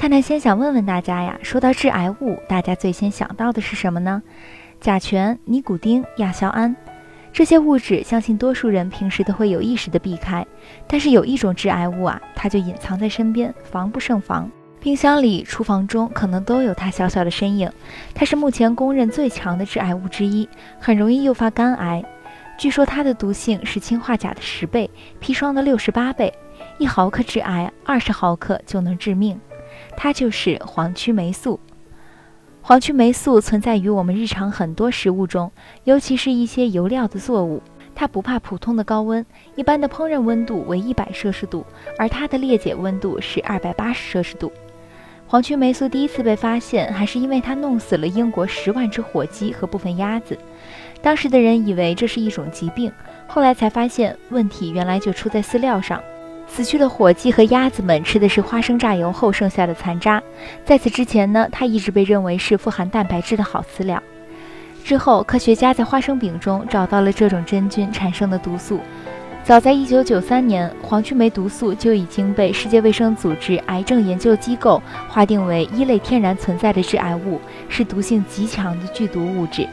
探探先想问问大家呀，说到致癌物，大家最先想到的是什么呢？甲醛、尼古丁、亚硝胺这些物质，相信多数人平时都会有意识的避开。但是有一种致癌物啊，它就隐藏在身边，防不胜防。冰箱里、厨房中可能都有它小小的身影。它是目前公认最强的致癌物之一，很容易诱发肝癌。据说它的毒性是氰化钾的十倍，砒霜的六十八倍，一毫克致癌，二十毫克就能致命。它就是黄曲霉素。黄曲霉素存在于我们日常很多食物中，尤其是一些油料的作物。它不怕普通的高温，一般的烹饪温度为一百摄氏度，而它的裂解温度是二百八十摄氏度。黄曲霉素第一次被发现，还是因为它弄死了英国十万只火鸡和部分鸭子。当时的人以为这是一种疾病，后来才发现问题原来就出在饲料上。死去的火鸡和鸭子们吃的是花生榨油后剩下的残渣。在此之前呢，它一直被认为是富含蛋白质的好饲料。之后，科学家在花生饼中找到了这种真菌产生的毒素。早在1993年，黄曲霉毒素就已经被世界卫生组织癌症研究机构划定为一类天然存在的致癌物，是毒性极强的剧毒物质。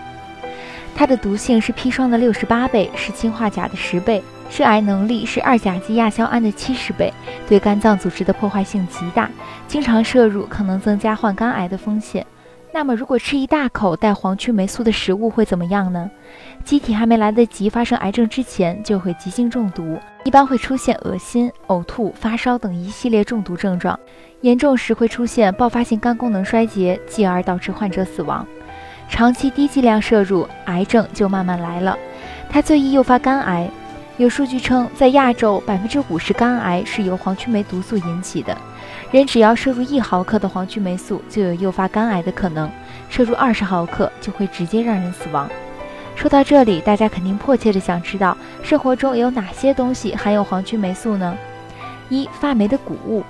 它的毒性是砒霜的六十八倍，是氰化钾的十倍，致癌能力是二甲基亚硝胺的七十倍，对肝脏组织的破坏性极大，经常摄入可能增加患肝癌的风险。那么，如果吃一大口带黄曲霉素的食物会怎么样呢？机体还没来得及发生癌症之前，就会急性中毒，一般会出现恶心、呕吐、发烧等一系列中毒症状，严重时会出现爆发性肝功能衰竭，继而导致患者死亡。长期低剂量摄入，癌症就慢慢来了。它最易诱发肝癌。有数据称，在亚洲，百分之五十肝癌是由黄曲霉毒素引起的。人只要摄入一毫克的黄曲霉素，就有诱发肝癌的可能；摄入二十毫克，就会直接让人死亡。说到这里，大家肯定迫切的想知道，生活中有哪些东西含有黄曲霉素呢？一、发霉的谷物。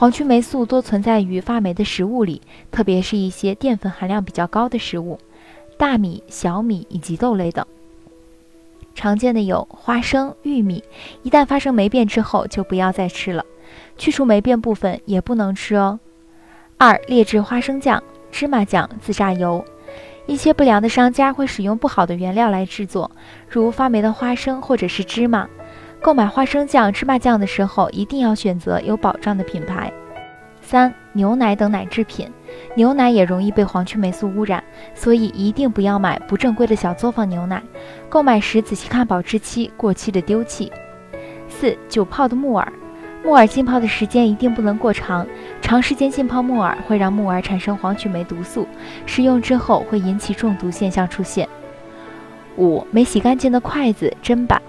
黄曲霉素多存在于发霉的食物里，特别是一些淀粉含量比较高的食物，大米、小米以及豆类等。常见的有花生、玉米，一旦发生霉变之后，就不要再吃了。去除霉变部分也不能吃哦。二、劣质花生酱、芝麻酱、自榨油，一些不良的商家会使用不好的原料来制作，如发霉的花生或者是芝麻。购买花生酱、芝麻酱的时候，一定要选择有保障的品牌。三、牛奶等奶制品，牛奶也容易被黄曲霉素污染，所以一定不要买不正规的小作坊牛奶。购买时仔细看保质期，过期的丢弃。四、久泡的木耳，木耳浸泡的时间一定不能过长，长时间浸泡木耳会让木耳产生黄曲霉毒素，食用之后会引起中毒现象出现。五、没洗干净的筷子、砧板。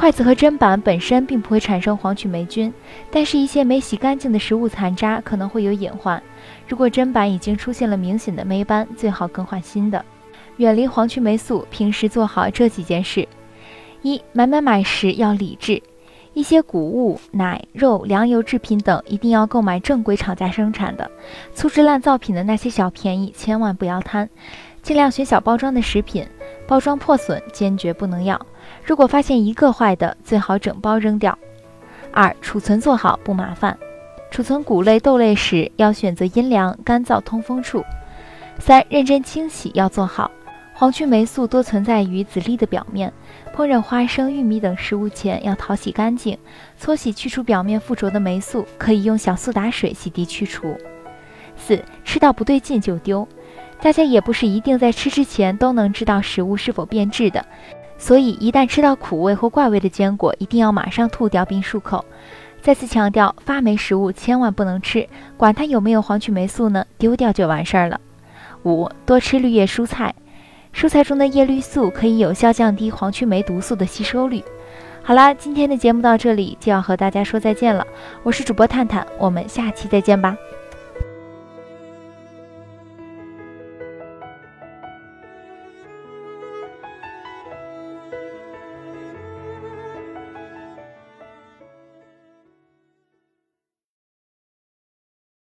筷子和砧板本身并不会产生黄曲霉菌，但是，一些没洗干净的食物残渣可能会有隐患。如果砧板已经出现了明显的霉斑，最好更换新的。远离黄曲霉素，平时做好这几件事：一、买买买时要理智，一些谷物、奶、肉、粮油制品等一定要购买正规厂家生产的，粗制滥造品的那些小便宜千万不要贪，尽量选小包装的食品，包装破损坚决不能要。如果发现一个坏的，最好整包扔掉。二、储存做好不麻烦，储存谷类、豆类时要选择阴凉、干燥、通风处。三、认真清洗要做好。黄曲霉素多存在于籽粒的表面，烹饪花生、玉米等食物前要淘洗干净，搓洗去除表面附着的霉素，可以用小苏打水洗涤去除。四、吃到不对劲就丢。大家也不是一定在吃之前都能知道食物是否变质的。所以，一旦吃到苦味或怪味的坚果，一定要马上吐掉并漱口。再次强调，发霉食物千万不能吃，管它有没有黄曲霉素呢，丢掉就完事儿了。五，多吃绿叶蔬菜，蔬菜中的叶绿素可以有效降低黄曲霉毒素的吸收率。好啦，今天的节目到这里就要和大家说再见了，我是主播探探，我们下期再见吧。